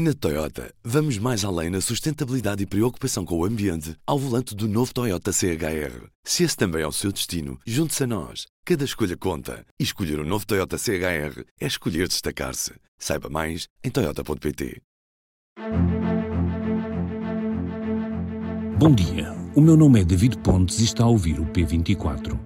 Na Toyota, vamos mais além na sustentabilidade e preocupação com o ambiente ao volante do novo Toyota CHR. Se esse também é o seu destino, junte-se a nós. Cada escolha conta. E escolher o um novo Toyota CHR é escolher destacar-se. Saiba mais em Toyota.pt. Bom dia. O meu nome é David Pontes e está a ouvir o P24.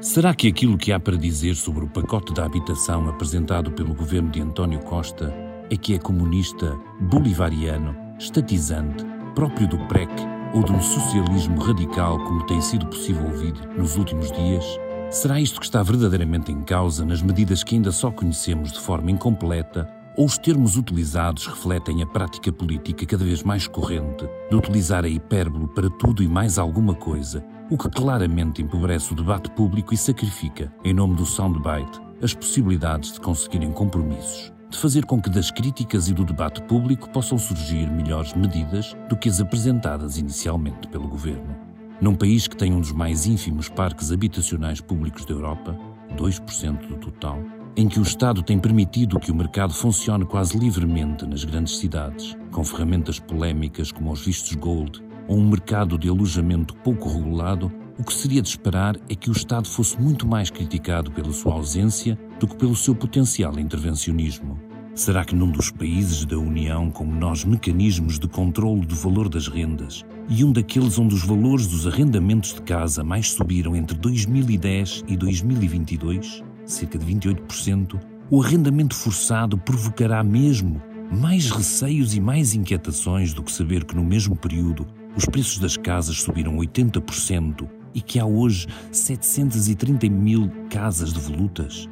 Será que aquilo que há para dizer sobre o pacote da habitação apresentado pelo governo de António Costa é que é comunista, bolivariano, estatizante, próprio do PREC ou de um socialismo radical como tem sido possível ouvir nos últimos dias? Será isto que está verdadeiramente em causa nas medidas que ainda só conhecemos de forma incompleta ou os termos utilizados refletem a prática política cada vez mais corrente de utilizar a hipérbole para tudo e mais alguma coisa, o que claramente empobrece o debate público e sacrifica, em nome do soundbite, as possibilidades de conseguirem compromissos? De fazer com que das críticas e do debate público possam surgir melhores medidas do que as apresentadas inicialmente pelo governo. Num país que tem um dos mais ínfimos parques habitacionais públicos da Europa, 2% do total, em que o Estado tem permitido que o mercado funcione quase livremente nas grandes cidades, com ferramentas polémicas como os vistos gold ou um mercado de alojamento pouco regulado, o que seria de esperar é que o Estado fosse muito mais criticado pela sua ausência do que pelo seu potencial intervencionismo. Será que num dos países da União com menores mecanismos de controlo do valor das rendas? E um daqueles onde os valores dos arrendamentos de casa mais subiram entre 2010 e 2022, cerca de 28%, o arrendamento forçado provocará mesmo mais receios e mais inquietações do que saber que no mesmo período os preços das casas subiram 80% e que há hoje 730 mil casas devolutas?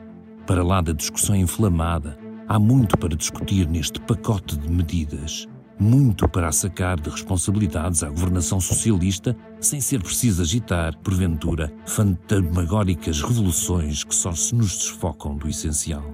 Para lá da discussão inflamada, há muito para discutir neste pacote de medidas. Muito para sacar de responsabilidades à governação socialista, sem ser preciso agitar, porventura, fantasmagóricas revoluções que só se nos desfocam do essencial.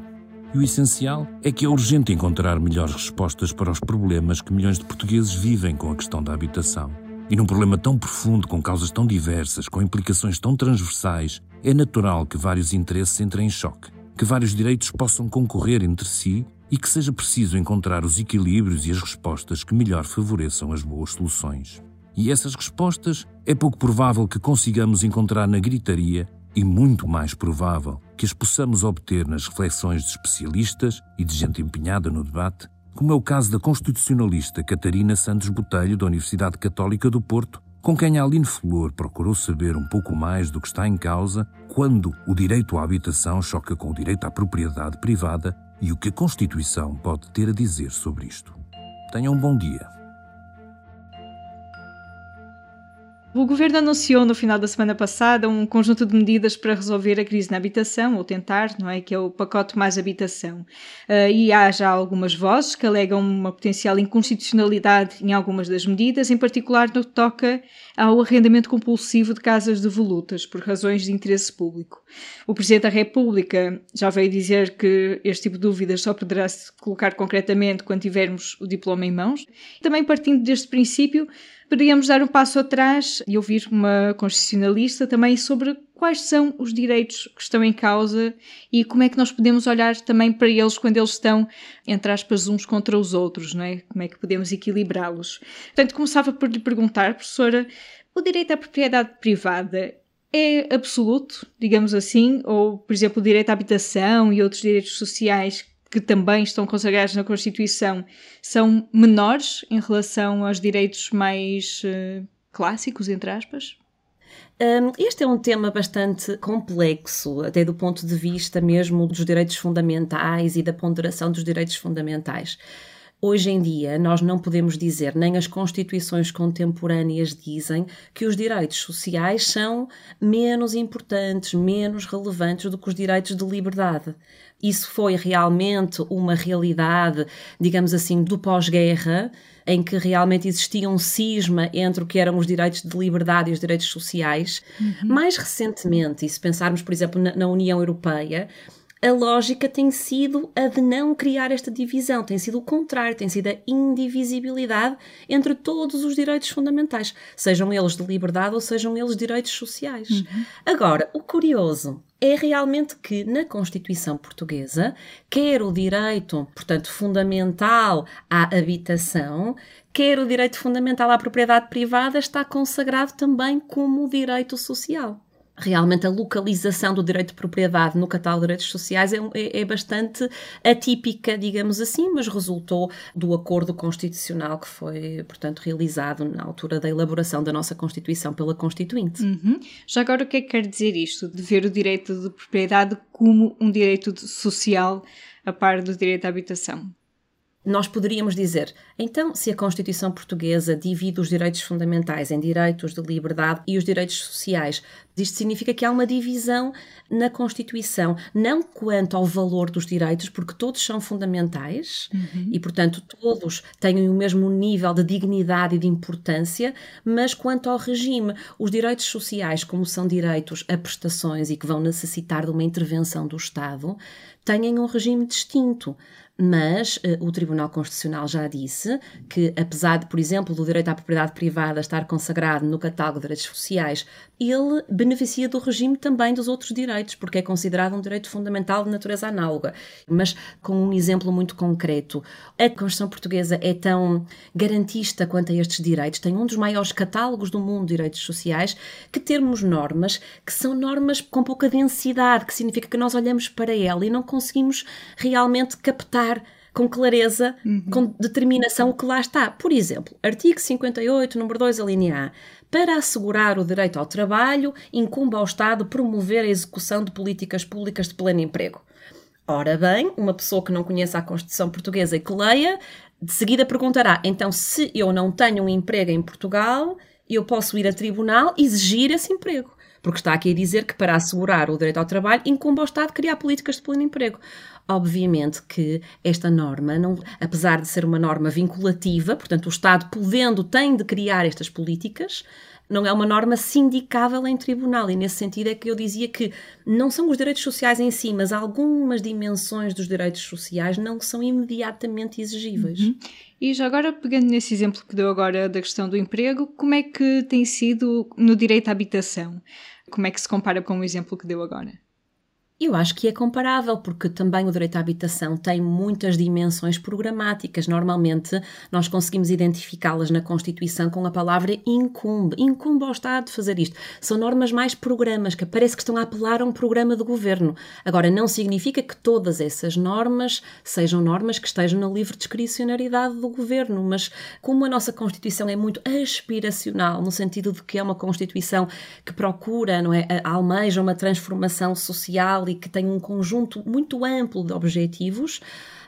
E o essencial é que é urgente encontrar melhores respostas para os problemas que milhões de portugueses vivem com a questão da habitação. E num problema tão profundo, com causas tão diversas, com implicações tão transversais, é natural que vários interesses entrem em choque, que vários direitos possam concorrer entre si e que seja preciso encontrar os equilíbrios e as respostas que melhor favoreçam as boas soluções. E essas respostas é pouco provável que consigamos encontrar na gritaria e muito mais provável que as possamos obter nas reflexões de especialistas e de gente empenhada no debate como é o caso da constitucionalista Catarina Santos Botelho, da Universidade Católica do Porto, com quem Aline Flor procurou saber um pouco mais do que está em causa quando o direito à habitação choca com o direito à propriedade privada e o que a Constituição pode ter a dizer sobre isto. Tenham um bom dia. O governo anunciou no final da semana passada um conjunto de medidas para resolver a crise na habitação, ou tentar, não é? Que é o pacote mais habitação. Uh, e há já algumas vozes que alegam uma potencial inconstitucionalidade em algumas das medidas, em particular no que toca ao arrendamento compulsivo de casas devolutas, por razões de interesse público. O Presidente da República já veio dizer que este tipo de dúvidas só poderá se colocar concretamente quando tivermos o diploma em mãos. Também partindo deste princípio, poderíamos dar um passo atrás e ouvir uma constitucionalista também sobre quais são os direitos que estão em causa e como é que nós podemos olhar também para eles quando eles estão, entre aspas, uns contra os outros, não é? Como é que podemos equilibrá-los? Portanto, começava por lhe perguntar, professora, o direito à propriedade privada é absoluto, digamos assim, ou, por exemplo, o direito à habitação e outros direitos sociais que também estão consagrados na Constituição, são menores em relação aos direitos mais uh, clássicos, entre aspas? Um, este é um tema bastante complexo, até do ponto de vista mesmo dos direitos fundamentais e da ponderação dos direitos fundamentais. Hoje em dia, nós não podemos dizer, nem as constituições contemporâneas dizem, que os direitos sociais são menos importantes, menos relevantes do que os direitos de liberdade. Isso foi realmente uma realidade, digamos assim, do pós-guerra, em que realmente existia um cisma entre o que eram os direitos de liberdade e os direitos sociais. Uhum. Mais recentemente, e se pensarmos, por exemplo, na, na União Europeia, a lógica tem sido a de não criar esta divisão, tem sido o contrário, tem sido a indivisibilidade entre todos os direitos fundamentais, sejam eles de liberdade ou sejam eles direitos sociais. Uhum. Agora, o curioso é realmente que na Constituição Portuguesa, quer o direito, portanto, fundamental à habitação, quer o direito fundamental à propriedade privada está consagrado também como direito social realmente a localização do direito de propriedade no catálogo de direitos sociais é, é, é, bastante atípica, digamos assim, mas resultou do acordo constitucional que foi, portanto, realizado na altura da elaboração da nossa Constituição pela Constituinte. Uhum. Já agora, o que é que quer dizer isto, de ver o direito de propriedade como um direito social a par do direito à habitação? nós poderíamos dizer, então, se a Constituição Portuguesa divide os direitos fundamentais em direitos de liberdade e os direitos sociais, isto significa que há uma divisão na Constituição, não quanto ao valor dos direitos, porque todos são fundamentais uhum. e, portanto, todos têm o mesmo nível de dignidade e de importância, mas quanto ao regime, os direitos sociais, como são direitos a prestações e que vão necessitar de uma intervenção do Estado, têm um regime distinto mas uh, o Tribunal Constitucional já disse que, apesar de, por exemplo, do direito à propriedade privada estar consagrado no catálogo de direitos sociais, ele beneficia do regime também dos outros direitos, porque é considerado um direito fundamental de natureza análoga. Mas com um exemplo muito concreto, a Constituição Portuguesa é tão garantista quanto a estes direitos, tem um dos maiores catálogos do mundo de direitos sociais, que termos normas que são normas com pouca densidade, que significa que nós olhamos para ela e não conseguimos realmente captar com clareza, uhum. com determinação o que lá está. Por exemplo, artigo 58, número 2, a linha A. Para assegurar o direito ao trabalho, incumbe ao Estado promover a execução de políticas públicas de pleno emprego. Ora bem, uma pessoa que não conheça a Constituição Portuguesa e que leia, de seguida perguntará: então, se eu não tenho um emprego em Portugal, eu posso ir a tribunal exigir esse emprego porque está aqui a dizer que para assegurar o direito ao trabalho incumbe ao Estado criar políticas de pleno emprego. Obviamente que esta norma, não, apesar de ser uma norma vinculativa, portanto, o Estado podendo, tem de criar estas políticas, não é uma norma sindicável em tribunal. E nesse sentido é que eu dizia que não são os direitos sociais em si, mas algumas dimensões dos direitos sociais não são imediatamente exigíveis. Uhum. E já agora, pegando nesse exemplo que deu agora da questão do emprego, como é que tem sido no direito à habitação? Como é que se compara com o exemplo que deu agora? Eu acho que é comparável, porque também o direito à habitação tem muitas dimensões programáticas. Normalmente, nós conseguimos identificá-las na Constituição com a palavra incumbe. Incumbe ao Estado fazer isto. São normas mais programas, que parece que estão a apelar a um programa de governo. Agora, não significa que todas essas normas sejam normas que estejam na livre discricionariedade do governo, mas como a nossa Constituição é muito aspiracional, no sentido de que é uma Constituição que procura, não é, almeja uma transformação social e que tem um conjunto muito amplo de objetivos,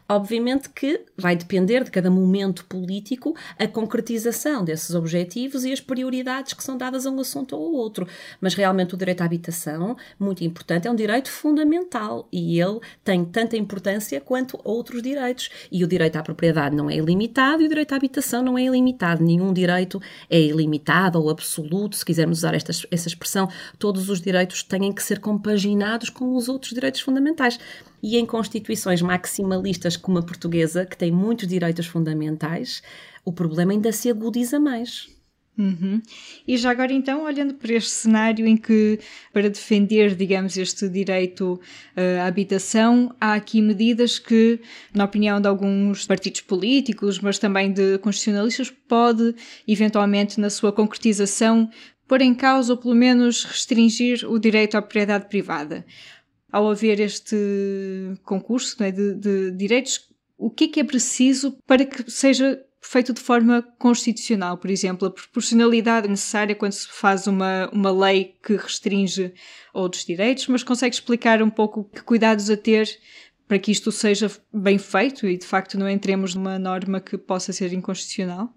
Obviamente que vai depender de cada momento político a concretização desses objetivos e as prioridades que são dadas a um assunto ou outro. Mas realmente o direito à habitação, muito importante, é um direito fundamental e ele tem tanta importância quanto outros direitos. E o direito à propriedade não é ilimitado e o direito à habitação não é ilimitado. Nenhum direito é ilimitado ou absoluto, se quisermos usar esta, essa expressão. Todos os direitos têm que ser compaginados com os outros direitos fundamentais e em constituições maximalistas como a portuguesa, que tem muitos direitos fundamentais, o problema ainda se agudiza mais. Uhum. E já agora, então, olhando para este cenário em que, para defender, digamos, este direito uh, à habitação, há aqui medidas que, na opinião de alguns partidos políticos, mas também de constitucionalistas, pode, eventualmente, na sua concretização, pôr em causa ou, pelo menos, restringir o direito à propriedade privada ao haver este concurso é, de, de direitos, o que é que é preciso para que seja feito de forma constitucional, por exemplo, a proporcionalidade necessária quando se faz uma, uma lei que restringe outros direitos, mas consegue explicar um pouco que cuidados a ter para que isto seja bem feito e de facto não entremos numa norma que possa ser inconstitucional?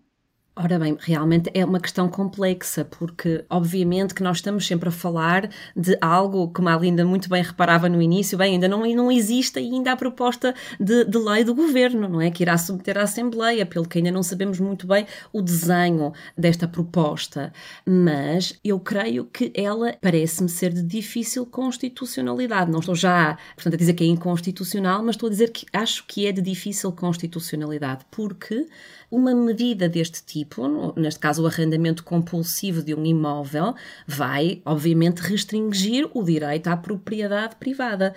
Ora bem, realmente é uma questão complexa, porque obviamente que nós estamos sempre a falar de algo, como a Linda muito bem reparava no início, bem, ainda não, não existe ainda a proposta de, de lei do governo, não é? Que irá submeter à Assembleia, pelo que ainda não sabemos muito bem o desenho desta proposta. Mas eu creio que ela parece-me ser de difícil constitucionalidade. Não estou já, portanto, a dizer que é inconstitucional, mas estou a dizer que acho que é de difícil constitucionalidade, porque uma medida deste tipo, neste caso o arrendamento compulsivo de um imóvel, vai, obviamente, restringir o direito à propriedade privada.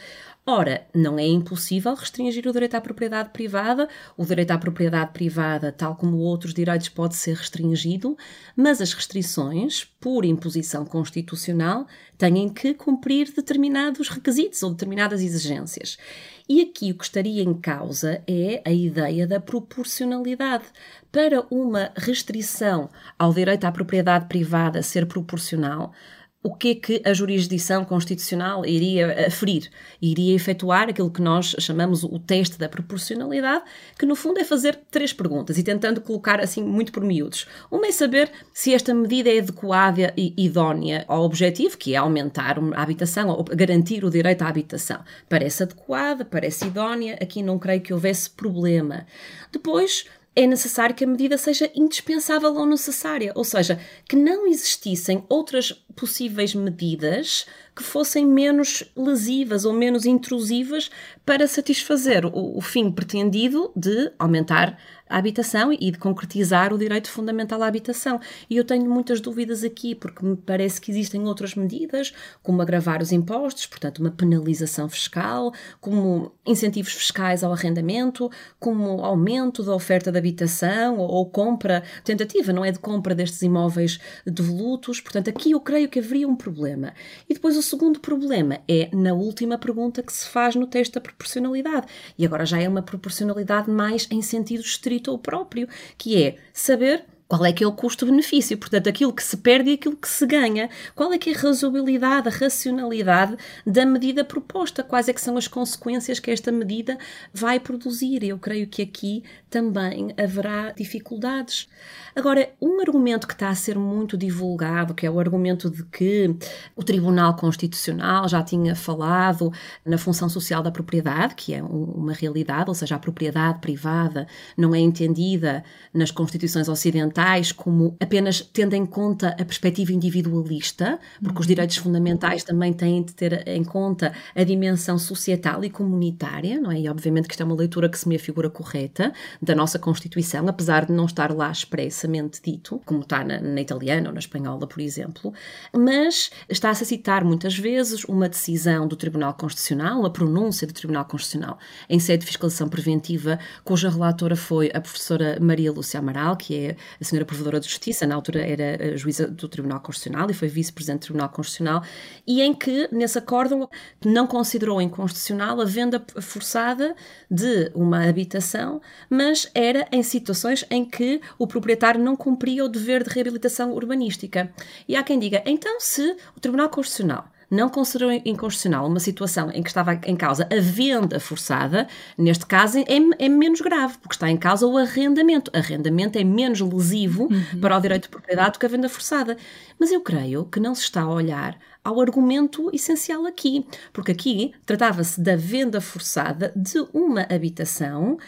Ora, não é impossível restringir o direito à propriedade privada. O direito à propriedade privada, tal como outros direitos, pode ser restringido, mas as restrições, por imposição constitucional, têm que cumprir determinados requisitos ou determinadas exigências. E aqui o que estaria em causa é a ideia da proporcionalidade. Para uma restrição ao direito à propriedade privada ser proporcional, o que é que a jurisdição constitucional iria aferir? Iria efetuar aquilo que nós chamamos o teste da proporcionalidade, que no fundo é fazer três perguntas e tentando colocar assim muito por miúdos. Uma é saber se esta medida é adequada e idónea ao objetivo, que é aumentar a habitação ou garantir o direito à habitação. Parece adequada, parece idónea, aqui não creio que houvesse problema. Depois, é necessário que a medida seja indispensável ou necessária, ou seja, que não existissem outras possíveis medidas que fossem menos lesivas ou menos intrusivas para satisfazer o, o fim pretendido de aumentar a habitação e de concretizar o direito fundamental à habitação. E eu tenho muitas dúvidas aqui, porque me parece que existem outras medidas, como agravar os impostos, portanto, uma penalização fiscal, como incentivos fiscais ao arrendamento, como aumento da oferta de habitação ou, ou compra, tentativa, não é, de compra destes imóveis devolutos. Portanto, aqui eu creio que haveria um problema. E depois o segundo problema é na última pergunta que se faz no teste da proporcionalidade. E agora já é uma proporcionalidade mais em sentido estrito ou próprio, que é saber qual é que é o custo-benefício? Portanto, aquilo que se perde e aquilo que se ganha. Qual é que é a razoabilidade, a racionalidade da medida proposta? Quais é que são as consequências que esta medida vai produzir? Eu creio que aqui também haverá dificuldades. Agora, um argumento que está a ser muito divulgado, que é o argumento de que o Tribunal Constitucional já tinha falado na função social da propriedade, que é uma realidade, ou seja, a propriedade privada não é entendida nas constituições ocidentais fundamentais como apenas tendo em conta a perspectiva individualista, porque uhum. os direitos fundamentais também têm de ter em conta a dimensão societal e comunitária, não é? E obviamente que isto é uma leitura que se me afigura correta da nossa Constituição, apesar de não estar lá expressamente dito, como está na, na italiana ou na espanhola, por exemplo, mas está-se a citar muitas vezes uma decisão do Tribunal Constitucional, uma pronúncia do Tribunal Constitucional em sede de fiscalização preventiva, cuja relatora foi a professora Maria Lúcia Amaral, que é a senhora Provedora de Justiça, na altura era juíza do Tribunal Constitucional e foi vice-presidente do Tribunal Constitucional, e em que, nesse acórdão, não considerou inconstitucional a venda forçada de uma habitação, mas era em situações em que o proprietário não cumpria o dever de reabilitação urbanística. E há quem diga, então, se o Tribunal Constitucional não considerou inconstitucional uma situação em que estava em causa a venda forçada, neste caso é, é menos grave, porque está em causa o arrendamento. Arrendamento é menos lesivo uhum. para o direito de propriedade do que a venda forçada. Mas eu creio que não se está a olhar ao argumento essencial aqui, porque aqui tratava-se da venda forçada de uma habitação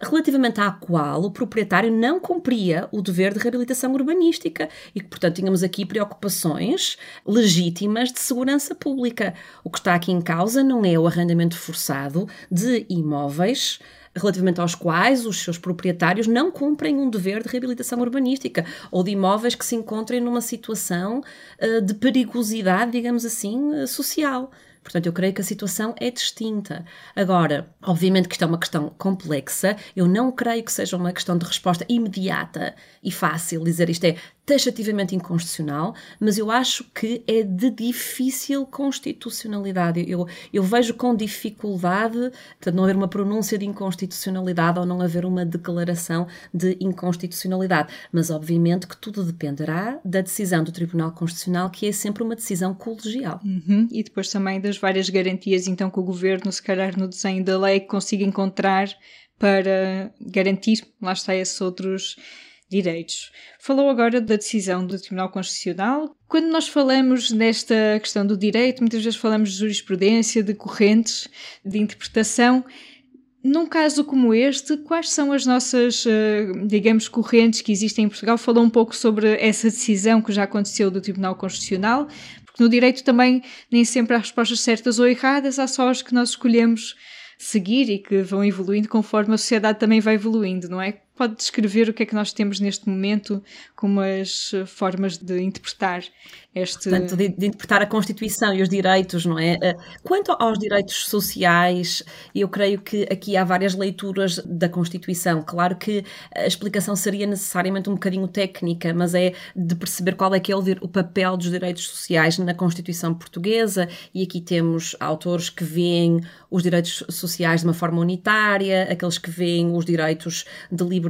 relativamente à qual o proprietário não cumpria o dever de reabilitação urbanística e que, portanto, tínhamos aqui preocupações legítimas de segurança pública. O que está aqui em causa não é o arrendamento forçado de imóveis relativamente aos quais os seus proprietários não cumprem um dever de reabilitação urbanística ou de imóveis que se encontrem numa situação uh, de perigosidade, digamos assim, uh, social. Portanto, eu creio que a situação é distinta. Agora, obviamente que isto é uma questão complexa, eu não creio que seja uma questão de resposta imediata e fácil dizer isto é taxativamente inconstitucional, mas eu acho que é de difícil constitucionalidade. Eu, eu vejo com dificuldade de não haver uma pronúncia de inconstitucionalidade ou não haver uma declaração de inconstitucionalidade. Mas, obviamente, que tudo dependerá da decisão do Tribunal Constitucional, que é sempre uma decisão colegial. Uhum. E depois também das várias garantias, então, que o governo, se calhar, no desenho da lei, consiga encontrar para garantir, lá está, esses outros direitos. Falou agora da decisão do Tribunal Constitucional. Quando nós falamos nesta questão do direito, muitas vezes falamos de jurisprudência, de correntes, de interpretação. Num caso como este, quais são as nossas, eh, digamos, correntes que existem em Portugal? Falou um pouco sobre essa decisão que já aconteceu do Tribunal Constitucional, porque no direito também nem sempre há respostas certas ou erradas, há só as que nós escolhemos seguir e que vão evoluindo conforme a sociedade também vai evoluindo, não é? Pode descrever o que é que nós temos neste momento como as formas de interpretar este. Portanto, de, de, interpretar a Constituição e os direitos, não é? Eh, quanto aos direitos sociais, eu creio que aqui há várias leituras da Constituição. Claro que a explicação seria necessariamente um bocadinho técnica, mas é de perceber qual é que é o papel dos direitos sociais na Constituição portuguesa, e aqui temos autores que veem os direitos sociais de uma forma unitária, aqueles que veem os direitos de liberdade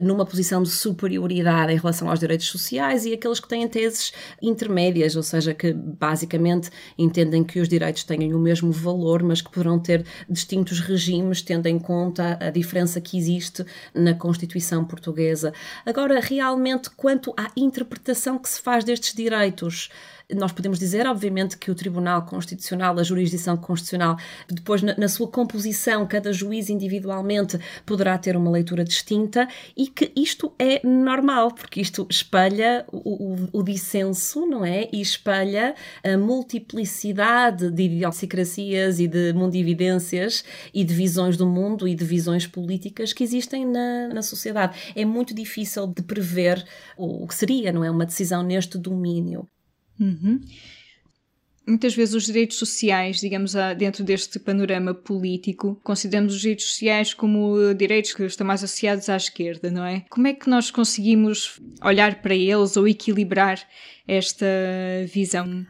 numa posição de superioridade em relação aos direitos sociais, e aqueles que têm teses intermédias, ou seja, que basicamente entendem que os direitos têm o mesmo valor, mas que poderão ter distintos regimes, tendo em conta a diferença que existe na Constituição portuguesa. Agora, realmente, quanto à interpretação que se faz destes direitos, nós podemos dizer, obviamente, que o Tribunal Constitucional, a jurisdição constitucional, depois na, na, sua composição, cada juiz individualmente poderá ter uma leitura distinta e que isto é normal, porque isto espelha o, o, o dissenso, não é? E espelha a multiplicidade de idiosincrasias e de mundividências e de visões do mundo e de visões políticas que existem na, na sociedade. É muito difícil de prever o, o que seria, não é? Uma decisão neste domínio. Uhum. Muitas vezes os direitos sociais, digamos, dentro deste panorama político, consideramos os direitos sociais como direitos que estão mais associados à esquerda, não é? Como é que nós conseguimos olhar para eles ou equilibrar esta visão?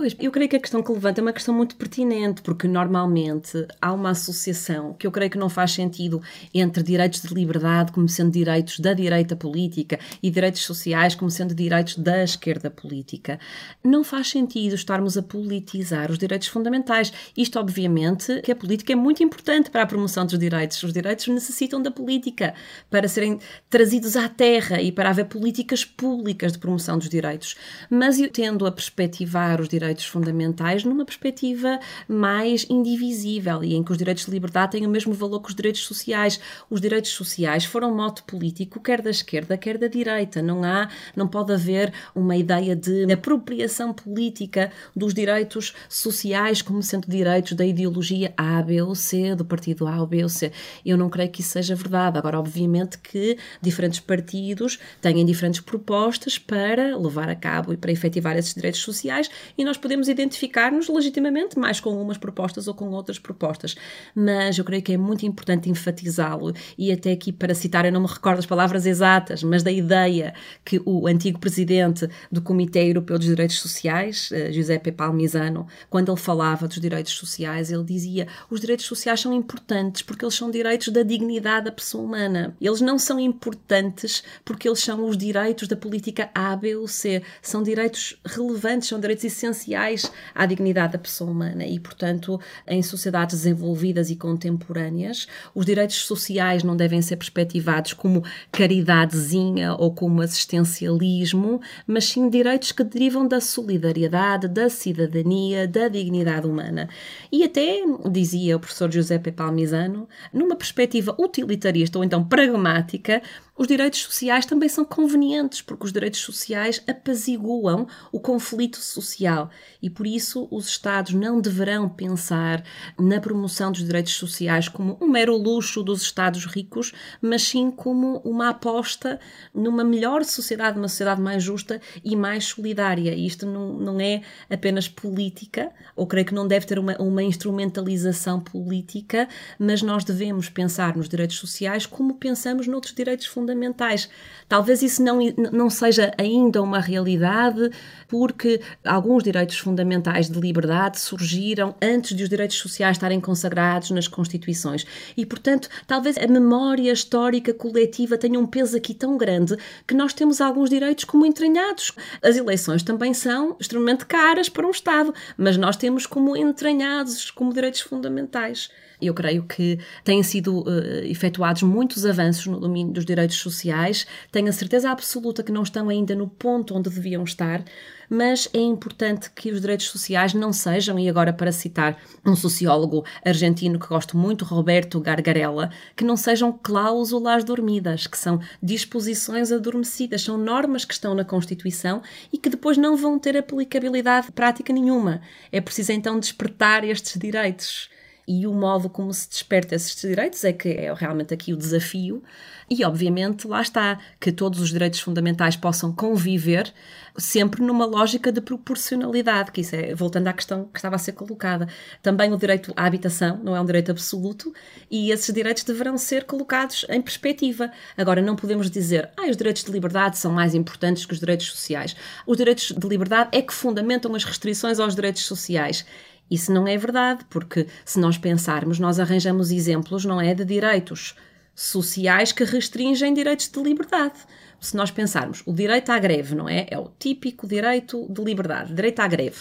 Pois, eu creio que a questão que levanta é uma questão muito pertinente, porque normalmente há uma associação que eu creio que não faz sentido entre direitos de liberdade como sendo direitos da direita política e direitos sociais como sendo direitos da esquerda política. Não faz sentido estarmos a politizar os direitos fundamentais. Isto, obviamente, que a política é muito importante para a promoção dos direitos. Os direitos necessitam da política para serem trazidos à terra e para haver políticas públicas de promoção dos direitos. Mas eu tendo a perspectivar os direitos direitos fundamentais numa perspectiva mais indivisível e em que os direitos de liberdade têm o mesmo valor que os direitos sociais. Os direitos sociais foram mote político quer da esquerda, quer da direita. Não há, não pode haver uma ideia de apropriação política dos direitos sociais como sendo direitos da ideologia A, B ou C, do partido A ou B ou C. Eu não creio que isso seja verdade. Agora, obviamente que diferentes partidos têm diferentes propostas para levar a cabo e para efetivar esses direitos sociais e nós podemos identificar-nos legitimamente mais com umas propostas ou com outras propostas. Mas eu creio que é muito importante enfatizá-lo e até aqui para citar, eu não me recordo as palavras exatas, mas da ideia que o antigo presidente do Comitê Europeu dos Direitos Sociais, eh, Giuseppe Palmisano, quando ele falava dos direitos sociais, ele dizia: os direitos sociais são importantes porque eles são direitos da dignidade da pessoa humana. Eles não são importantes porque eles são os direitos da política A, B ou C. São direitos relevantes, são direitos essenciais essenciais à dignidade da pessoa humana e, portanto, em sociedades desenvolvidas e contemporâneas, os direitos sociais não devem ser perspectivados como caridadezinha ou como assistencialismo, mas sim direitos que derivam da solidariedade, da cidadania, da dignidade humana. E até, dizia o professor Giuseppe Palmisano, numa perspectiva utilitarista ou então pragmática, os direitos sociais também são convenientes, porque os direitos sociais apaziguam o conflito social e por isso os Estados não deverão pensar na promoção dos direitos sociais como um mero luxo dos Estados ricos, mas sim como uma aposta numa melhor sociedade, uma sociedade mais justa e mais solidária. E isto não, não é apenas política, ou creio que não deve ter uma, uma instrumentalização política, mas nós devemos pensar nos direitos sociais como pensamos noutros direitos fundamentais fundamentais. Talvez isso não, não seja ainda uma realidade, porque alguns direitos fundamentais de liberdade surgiram antes de os direitos sociais estarem consagrados nas Constituições. E, portanto, talvez a memória histórica coletiva tenha um peso aqui tão grande que nós temos alguns direitos como entranhados. As eleições também são extremamente caras para um Estado, mas nós temos como entranhados como direitos fundamentais. Eu creio que têm sido uh, efetuados muitos avanços no domínio dos direitos sociais. Tenho a certeza absoluta que não estão ainda no ponto onde deviam estar, mas é importante que os direitos sociais não sejam, e agora para citar um sociólogo argentino que gosto muito, Roberto Gargarella, que não sejam cláusulas dormidas, que são disposições adormecidas, são normas que estão na Constituição e que depois não vão ter aplicabilidade prática nenhuma. É preciso então despertar estes direitos e o modo como se desperta esses direitos é que é realmente aqui o desafio. E, obviamente, lá está, que todos os direitos fundamentais possam conviver sempre numa lógica de proporcionalidade, que isso é, voltando à questão que estava a ser colocada. Também o direito à habitação não é um direito absoluto e esses direitos deverão ser colocados em perspectiva. Agora, não podemos dizer, ah, os direitos de liberdade são mais importantes que os direitos sociais. Os direitos de liberdade é que fundamentam as restrições aos direitos sociais. Isso não é verdade, porque se nós pensarmos, nós arranjamos exemplos, não é, de direitos sociais que restringem direitos de liberdade. Se nós pensarmos, o direito à greve, não é? É o típico direito de liberdade, direito à greve.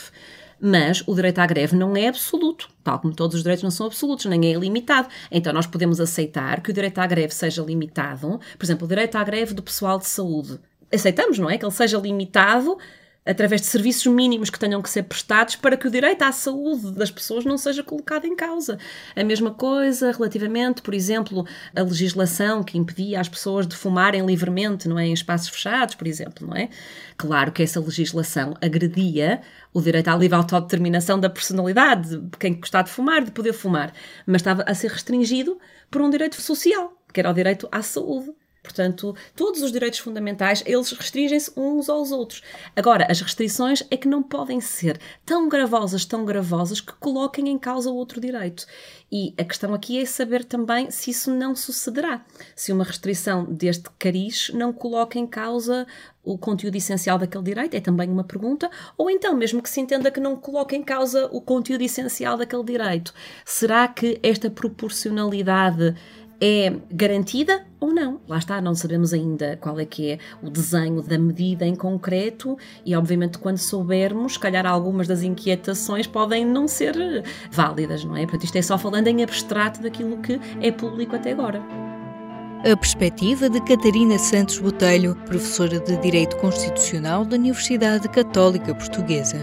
Mas o direito à greve não é absoluto, tal como todos os direitos não são absolutos, nem é ilimitado. Então nós podemos aceitar que o direito à greve seja limitado, por exemplo, o direito à greve do pessoal de saúde. Aceitamos, não é? Que ele seja limitado através de serviços mínimos que tenham que ser prestados para que o direito à saúde das pessoas não seja colocado em causa. A mesma coisa relativamente, por exemplo, a legislação que impedia as pessoas de fumarem livremente, não é, em espaços fechados, por exemplo, não é? Claro que essa legislação agredia o direito à livre autodeterminação da personalidade de quem gostar de fumar, de poder fumar, mas estava a ser restringido por um direito social, que era o direito à saúde. Portanto, todos os direitos fundamentais, eles restringem-se uns aos outros. Agora, as restrições é que não podem ser tão gravosas, tão gravosas, que coloquem em causa outro direito. E a questão aqui é saber também se isso não sucederá. Se uma restrição deste cariz não coloca em causa o conteúdo essencial daquele direito, é também uma pergunta, ou então, mesmo que se entenda que não coloca em causa o conteúdo essencial daquele direito, será que esta proporcionalidade é garantida ou não. Lá está, não sabemos ainda qual é que é o desenho da medida em concreto e, obviamente, quando soubermos, calhar algumas das inquietações podem não ser válidas, não é? Portanto, isto é só falando em abstrato daquilo que é público até agora. A perspectiva de Catarina Santos Botelho, professora de Direito Constitucional da Universidade Católica Portuguesa.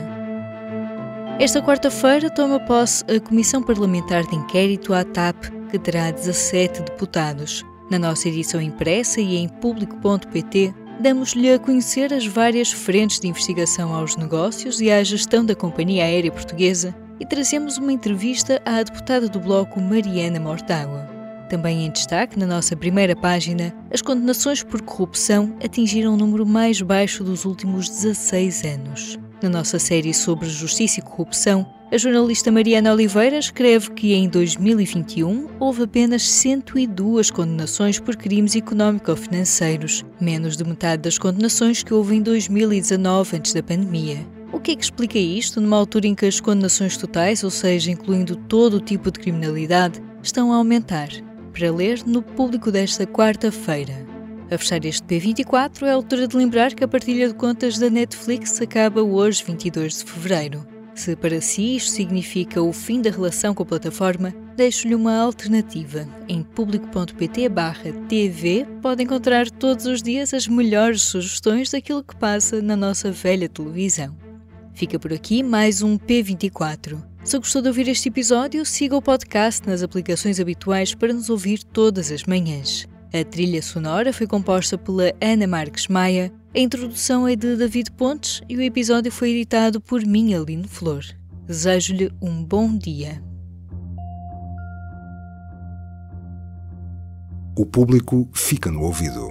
Esta quarta-feira toma posse a Comissão Parlamentar de Inquérito à TAP que terá 17 deputados. Na nossa edição impressa e em público.pt, damos-lhe a conhecer as várias frentes de investigação aos negócios e à gestão da Companhia Aérea Portuguesa e trazemos uma entrevista à deputada do Bloco Mariana Mortágua. Também em destaque, na nossa primeira página, as condenações por corrupção atingiram o número mais baixo dos últimos 16 anos. Na nossa série sobre justiça e corrupção, a jornalista Mariana Oliveira escreve que em 2021 houve apenas 102 condenações por crimes económico-financeiros, menos de metade das condenações que houve em 2019 antes da pandemia. O que é que explica isto numa altura em que as condenações totais, ou seja, incluindo todo o tipo de criminalidade, estão a aumentar? Para ler no público desta quarta-feira. A fechar este P24 é a altura de lembrar que a partilha de contas da Netflix acaba hoje, 22 de fevereiro. Se para si isto significa o fim da relação com a plataforma, deixo-lhe uma alternativa. Em público.pt/tv pode encontrar todos os dias as melhores sugestões daquilo que passa na nossa velha televisão. Fica por aqui mais um P24. Se gostou de ouvir este episódio, siga o podcast nas aplicações habituais para nos ouvir todas as manhãs. A trilha sonora foi composta pela Ana Marques Maia, a introdução é de David Pontes e o episódio foi editado por mim, Aline Flor. Desejo-lhe um bom dia. O público fica no ouvido.